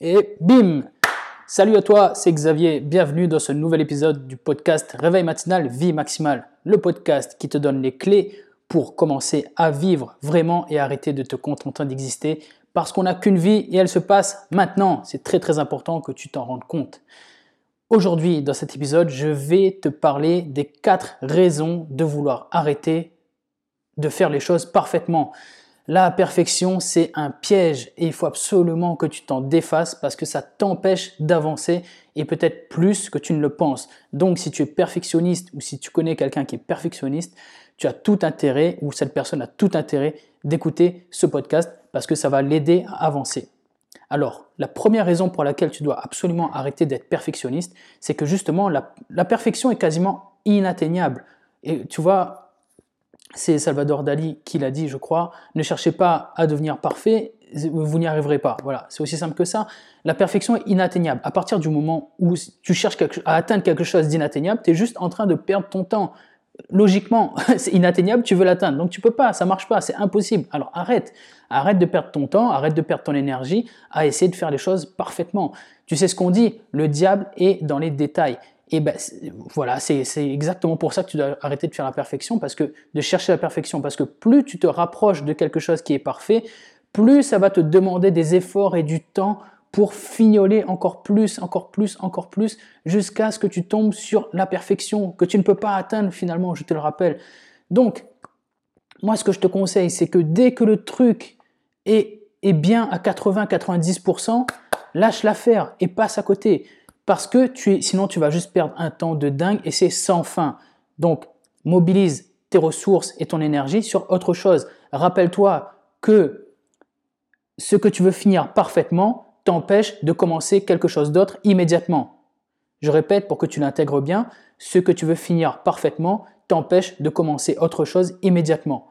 Et bim Salut à toi, c'est Xavier, bienvenue dans ce nouvel épisode du podcast Réveil matinal, vie maximale, le podcast qui te donne les clés pour commencer à vivre vraiment et arrêter de te contenter d'exister parce qu'on n'a qu'une vie et elle se passe maintenant. C'est très très important que tu t'en rendes compte. Aujourd'hui, dans cet épisode, je vais te parler des quatre raisons de vouloir arrêter de faire les choses parfaitement. La perfection, c'est un piège et il faut absolument que tu t'en défasses parce que ça t'empêche d'avancer et peut-être plus que tu ne le penses. Donc si tu es perfectionniste ou si tu connais quelqu'un qui est perfectionniste, tu as tout intérêt ou cette personne a tout intérêt d'écouter ce podcast parce que ça va l'aider à avancer. Alors, la première raison pour laquelle tu dois absolument arrêter d'être perfectionniste, c'est que justement, la, perfection est quasiment inatteignable. Et tu vois, c'est Salvador Dali qui l'a dit, je crois, ne cherchez pas à devenir parfait, vous n'y arriverez pas. Voilà, c'est aussi simple que ça. La perfection est inatteignable. À partir du moment où tu cherches à atteindre quelque chose d'inatteignable, tu es juste en train de perdre ton temps. Logiquement, c'est inatteignable, tu veux l'atteindre. Donc tu peux pas, ça marche pas, c'est impossible. Alors arrête, arrête de perdre ton temps, arrête de perdre ton énergie à essayer de faire les choses parfaitement. Tu sais ce qu'on dit, le diable est dans les détails. Et ben voilà, c'est exactement pour ça que tu dois arrêter de faire la perfection, parce que de chercher la perfection, parce que plus tu te rapproches de quelque chose qui est parfait, plus ça va te demander des efforts et du temps pour fignoler encore plus, encore plus, encore plus, jusqu'à ce que tu tombes sur la perfection que tu ne peux pas atteindre finalement, je te le rappelle. Donc, moi, ce que je te conseille, c'est que dès que le truc est, est bien à 80-90%, lâche l'affaire et passe à côté. Parce que tu sinon tu vas juste perdre un temps de dingue et c'est sans fin. Donc, mobilise tes ressources et ton énergie sur autre chose. Rappelle-toi que ce que tu veux finir parfaitement t'empêche de commencer quelque chose d'autre immédiatement. Je répète pour que tu l'intègres bien, ce que tu veux finir parfaitement t'empêche de commencer autre chose immédiatement.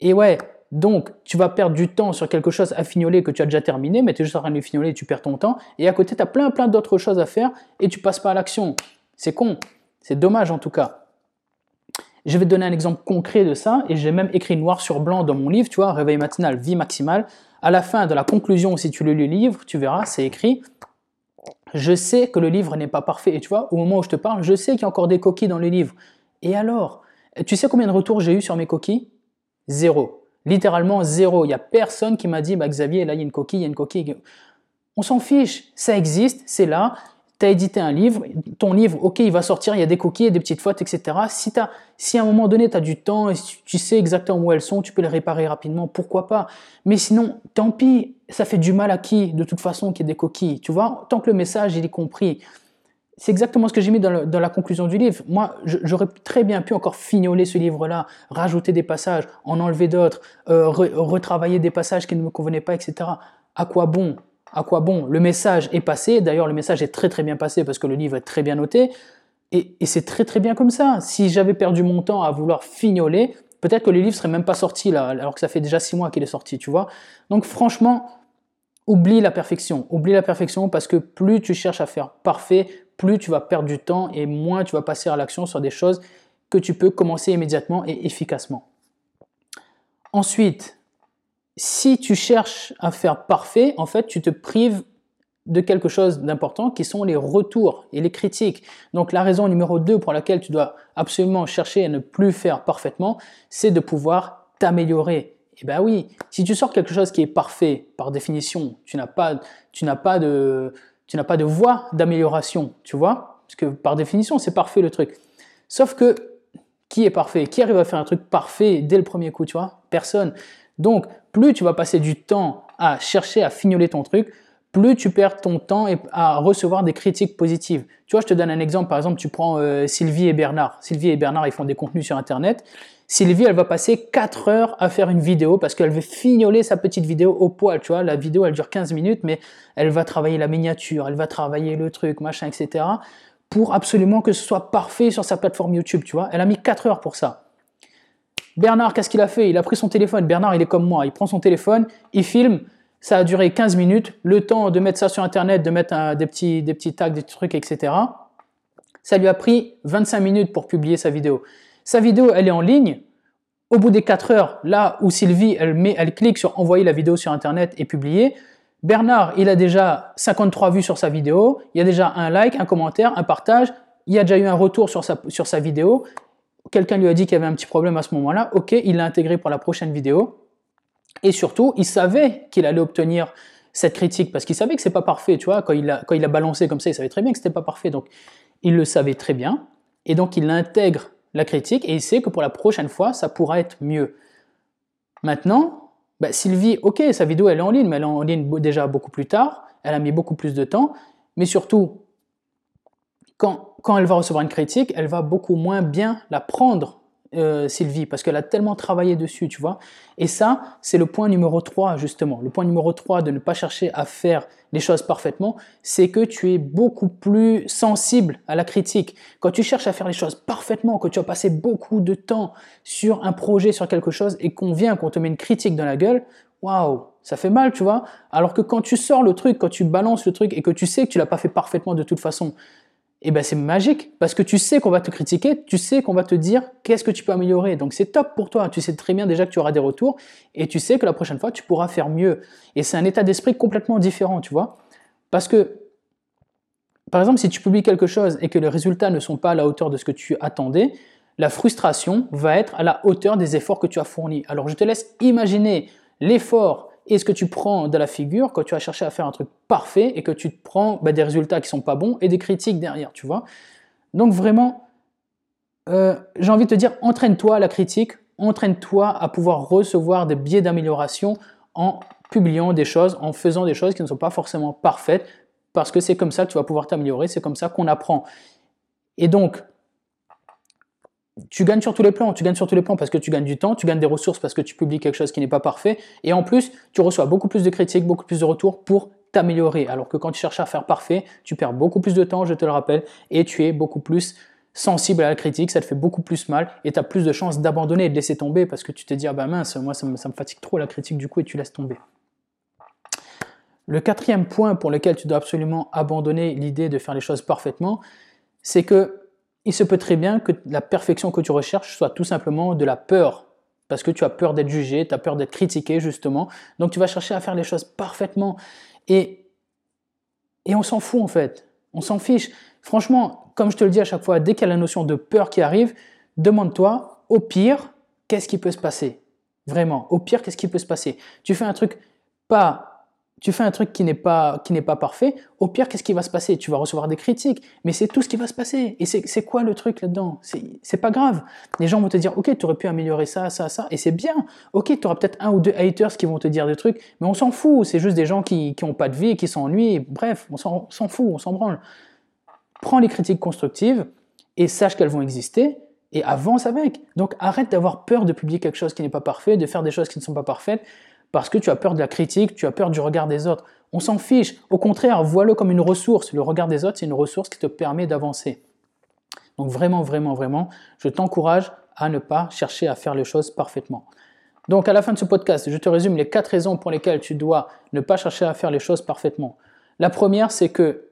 Et ouais, donc, tu vas perdre du temps sur quelque chose à fignoler que tu as déjà terminé, mais tu es juste en train de fignoler, tu perds ton temps. Et à côté, tu as plein, plein d'autres choses à faire et tu passes pas à l'action. C'est con. C'est dommage en tout cas. Je vais te donner un exemple concret de ça et j'ai même écrit noir sur blanc dans mon livre, tu vois, Réveil matinal, vie maximale. À la fin de la conclusion, si tu lis le livre, tu verras, c'est écrit Je sais que le livre n'est pas parfait. Et tu vois, au moment où je te parle, je sais qu'il y a encore des coquilles dans le livre. Et alors Tu sais combien de retours j'ai eu sur mes coquilles? Zéro. Littéralement zéro. Il n'y a personne qui m'a dit, bah, Xavier, là, il y a une coquille, il y a une coquille. On s'en fiche. Ça existe, c'est là. Tu as édité un livre, ton livre, ok, il va sortir, il y a des coquilles, des petites fautes, etc. Si, si à un moment donné, tu as du temps et tu sais exactement où elles sont, tu peux les réparer rapidement, pourquoi pas. Mais sinon, tant pis, ça fait du mal à qui, de toute façon, qu'il y ait des coquilles. Tu vois, tant que le message, il est compris c'est exactement ce que j'ai mis dans, la conclusion du livre. Moi, j'aurais très bien pu encore fignoler ce livre-là, rajouter des passages, en enlever d'autres, euh, retravailler des passages qui ne me convenaient pas, etc. À quoi bon? À quoi bon? Le message est passé. D'ailleurs, le message est très très bien passé parce que le livre est très bien noté. Et, et c'est très très bien comme ça. Si j'avais perdu mon temps à vouloir fignoler, peut-être que le livre serait même pas sorti là, alors que ça fait déjà six mois qu'il est sorti, tu vois. Donc franchement, oublie la perfection. Oublie la perfection parce que plus tu cherches à faire parfait, plus tu vas perdre du temps et moins tu vas passer à l'action sur des choses que tu peux commencer immédiatement et efficacement. Ensuite, si tu cherches à faire parfait, en fait, tu te prives de quelque chose d'important qui sont les retours et les critiques. Donc la raison numéro 2 pour laquelle tu dois absolument chercher à ne plus faire parfaitement, c'est de pouvoir t'améliorer. Et eh ben oui, si tu sors quelque chose qui est parfait par définition, tu n'as pas tu n'as pas de tu n'as pas de voie d'amélioration, tu vois? Parce que par définition, c'est parfait le truc. Sauf que, qui est parfait? Qui arrive à faire un truc parfait dès le premier coup, tu vois? Personne. Donc, plus tu vas passer du temps à chercher à fignoler ton truc, plus tu perds ton temps à recevoir des critiques positives. Tu vois, je te donne un exemple. Par exemple, tu prends euh, Sylvie et Bernard. Sylvie et Bernard, ils font des contenus sur Internet. Sylvie, elle va passer 4 heures à faire une vidéo parce qu'elle veut fignoler sa petite vidéo au poil, tu vois. La vidéo, elle dure 15 minutes, mais elle va travailler la miniature, elle va travailler le truc, machin, etc. pour absolument que ce soit parfait sur sa plateforme YouTube, tu vois. Elle a mis 4 heures pour ça. Bernard, qu'est-ce qu'il a fait? Il a pris son téléphone. Bernard, il est comme moi. Il prend son téléphone, il filme. Ça a duré 15 minutes. Le temps de mettre ça sur Internet, de mettre des, petits, des petits tags, des trucs, etc. Ça lui a pris 25 minutes pour publier sa vidéo. Sa vidéo, elle est en ligne. Au bout des 4 heures, là où Sylvie, elle, met, elle clique sur envoyer la vidéo sur Internet et publier, Bernard, il a déjà 53 vues sur sa vidéo, il y a déjà un like, un commentaire, un partage, il y a déjà eu un retour sur sa, sur sa vidéo, quelqu'un lui a dit qu'il y avait un petit problème à ce moment-là, ok, il l'a intégré pour la prochaine vidéo, et surtout, il savait qu'il allait obtenir cette critique parce qu'il savait que c'est pas parfait, tu vois, quand il, a, quand il a balancé comme ça, il savait très bien que c'était pas parfait, donc il le savait très bien, et donc il intègre la critique et il sait que pour la prochaine fois, ça pourra être mieux. Maintenant, bah, Sylvie, ok, sa vidéo elle est en ligne, mais elle est en ligne déjà beaucoup plus tard, elle a mis beaucoup plus de temps, mais surtout, quand, quand elle va recevoir une critique, elle va beaucoup moins bien la prendre euh, Sylvie, parce qu'elle a tellement travaillé dessus, tu vois. Et ça, c'est le point numéro 3, justement. Le point numéro 3 de ne pas chercher à faire les choses parfaitement, c'est que tu es beaucoup plus sensible à la critique. Quand tu cherches à faire les choses parfaitement, que tu as passé beaucoup de temps sur un projet, sur quelque chose, et qu'on vient, qu'on te met une critique dans la gueule, waouh, ça fait mal, tu vois. Alors que quand tu sors le truc, quand tu balances le truc et que tu sais que tu l'as pas fait parfaitement de toute façon, et eh ben c'est magique parce que tu sais qu'on va te critiquer, tu sais qu'on va te dire qu'est-ce que tu peux améliorer. Donc c'est top pour toi. Tu sais très bien déjà que tu auras des retours et tu sais que la prochaine fois tu pourras faire mieux. Et c'est un état d'esprit complètement différent, tu vois. Parce que par exemple, si tu publies quelque chose et que les résultats ne sont pas à la hauteur de ce que tu attendais, la frustration va être à la hauteur des efforts que tu as fournis. Alors je te laisse imaginer l'effort est-ce que tu prends de la figure quand tu as cherché à faire un truc parfait et que tu te prends bah, des résultats qui sont pas bons et des critiques derrière, tu vois? Donc vraiment, euh, j'ai envie de te dire, entraîne-toi à la critique, entraîne-toi à pouvoir recevoir des biais d'amélioration en publiant des choses, en faisant des choses qui ne sont pas forcément parfaites, parce que c'est comme ça que tu vas pouvoir t'améliorer, c'est comme ça qu'on apprend. Et donc, tu gagnes sur tous les plans. Tu gagnes sur tous les plans parce que tu gagnes du temps, tu gagnes des ressources parce que tu publies quelque chose qui n'est pas parfait. Et en plus, tu reçois beaucoup plus de critiques, beaucoup plus de retours pour t'améliorer. Alors que quand tu cherches à faire parfait, tu perds beaucoup plus de temps, je te le rappelle, et tu es beaucoup plus sensible à la critique, ça te fait beaucoup plus mal et tu as plus de chances d'abandonner et de laisser tomber parce que tu te dis ah ben mince, moi ça me, ça me fatigue trop la critique du coup et tu laisses tomber. Le quatrième point pour lequel tu dois absolument abandonner l'idée de faire les choses parfaitement, c'est que il se peut très bien que la perfection que tu recherches soit tout simplement de la peur. Parce que tu as peur d'être jugé, tu as peur d'être critiqué, justement. Donc tu vas chercher à faire les choses parfaitement. Et, et on s'en fout, en fait. On s'en fiche. Franchement, comme je te le dis à chaque fois, dès qu'il y a la notion de peur qui arrive, demande-toi, au pire, qu'est-ce qui peut se passer? Vraiment, au pire, qu'est-ce qui peut se passer? Tu fais un truc pas tu fais un truc qui n'est pas, qui n'est pas parfait, au pire, qu'est-ce qui va se passer? Tu vas recevoir des critiques, mais c'est tout ce qui va se passer. Et c'est quoi le truc là-dedans? C'est pas grave. Les gens vont te dire, ok, tu aurais pu améliorer ça, ça, ça, et c'est bien. Ok, tu auras peut-être un ou deux haters qui vont te dire des trucs, mais on s'en fout. C'est juste des gens qui n'ont pas de vie, qui s'ennuient. Bref, on s'en fout, on s'en branle. Prends les critiques constructives et sache qu'elles vont exister et avance avec. Donc arrête d'avoir peur de publier quelque chose qui n'est pas parfait, de faire des choses qui ne sont pas parfaites parce que tu as peur de la critique, tu as peur du regard des autres. On s'en fiche. Au contraire, vois-le comme une ressource. Le regard des autres, c'est une ressource qui te permet d'avancer. Donc vraiment, vraiment, vraiment, je t'encourage à ne pas chercher à faire les choses parfaitement. Donc à la fin de ce podcast, je te résume les quatre raisons pour lesquelles tu dois ne pas chercher à faire les choses parfaitement. La première, c'est que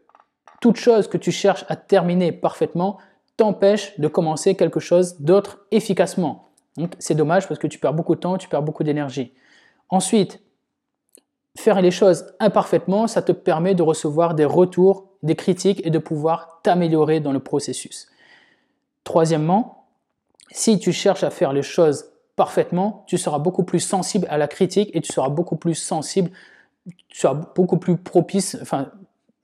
toute chose que tu cherches à terminer parfaitement t'empêche de commencer quelque chose d'autre efficacement. Donc c'est dommage parce que tu perds beaucoup de temps, tu perds beaucoup d'énergie. Ensuite, faire les choses imparfaitement, ça te permet de recevoir des retours, des critiques et de pouvoir t'améliorer dans le processus. Troisièmement, si tu cherches à faire les choses parfaitement, tu seras beaucoup plus sensible à la critique et tu seras beaucoup plus sensible, tu seras beaucoup plus propice, enfin,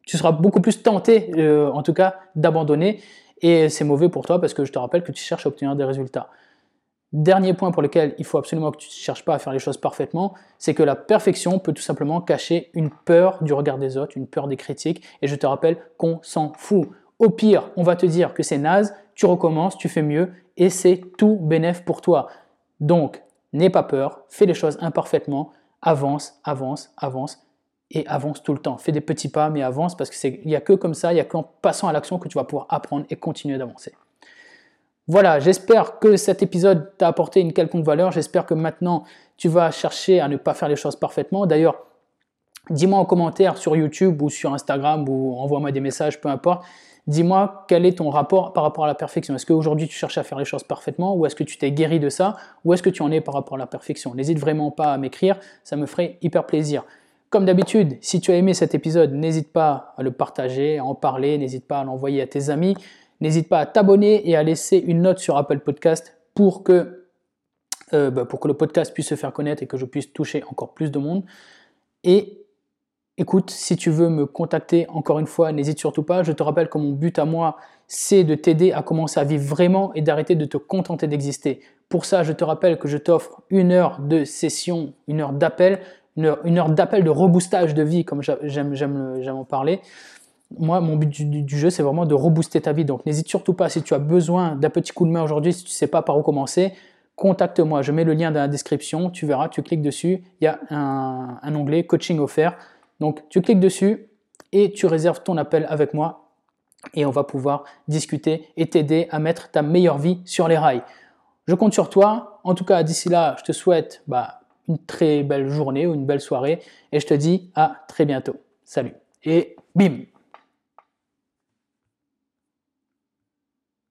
tu seras beaucoup plus tenté, euh, en tout cas, d'abandonner. Et c'est mauvais pour toi parce que je te rappelle que tu cherches à obtenir des résultats. Dernier point pour lequel il faut absolument que tu ne cherches pas à faire les choses parfaitement, c'est que la perfection peut tout simplement cacher une peur du regard des autres, une peur des critiques, et je te rappelle qu'on s'en fout. Au pire, on va te dire que c'est naze, tu recommences, tu fais mieux, et c'est tout bénéf pour toi. Donc, n'aie pas peur, fais les choses imparfaitement, avance, avance, avance, et avance tout le temps. Fais des petits pas, mais avance, parce qu'il n'y a que comme ça, il n'y a qu'en passant à l'action que tu vas pouvoir apprendre et continuer d'avancer. Voilà, j'espère que cet épisode t'a apporté une quelconque valeur. J'espère que maintenant tu vas chercher à ne pas faire les choses parfaitement. D'ailleurs, dis-moi en commentaire sur YouTube ou sur Instagram ou envoie-moi des messages, peu importe. Dis-moi quel est ton rapport par rapport à la perfection. Est-ce qu'aujourd'hui tu cherches à faire les choses parfaitement ou est-ce que tu t'es guéri de ça ou est-ce que tu en es par rapport à la perfection? N'hésite vraiment pas à m'écrire, ça me ferait hyper plaisir. Comme d'habitude, si tu as aimé cet épisode, n'hésite pas à le partager, à en parler, n'hésite pas à l'envoyer à tes amis, n'hésite pas à t'abonner et à laisser une note sur Apple Podcast pour que, euh, bah, pour que le podcast puisse se faire connaître et que je puisse toucher encore plus de monde. Et Écoute, si tu veux me contacter, encore une fois, n'hésite surtout pas. Je te rappelle que mon but à moi, c'est de t'aider à commencer à vivre vraiment et d'arrêter de te contenter d'exister. Pour ça, je te rappelle que je t'offre une heure de session, une heure d'appel, une heure, d'appel de reboostage de vie, comme j'aime en parler. Moi, mon but du, jeu, c'est vraiment de rebooster ta vie. Donc, n'hésite surtout pas, si tu as besoin d'un petit coup de main aujourd'hui, si tu ne sais pas par où commencer, contacte-moi. Je mets le lien dans la description. Tu verras, tu cliques dessus. Il y a un, onglet coaching offert. Donc tu cliques dessus et tu réserves ton appel avec moi et on va pouvoir discuter et t'aider à mettre ta meilleure vie sur les rails. Je compte sur toi. En tout cas, d'ici là, je te souhaite bah, une très belle journée ou une belle soirée et je te dis à très bientôt. Salut et bim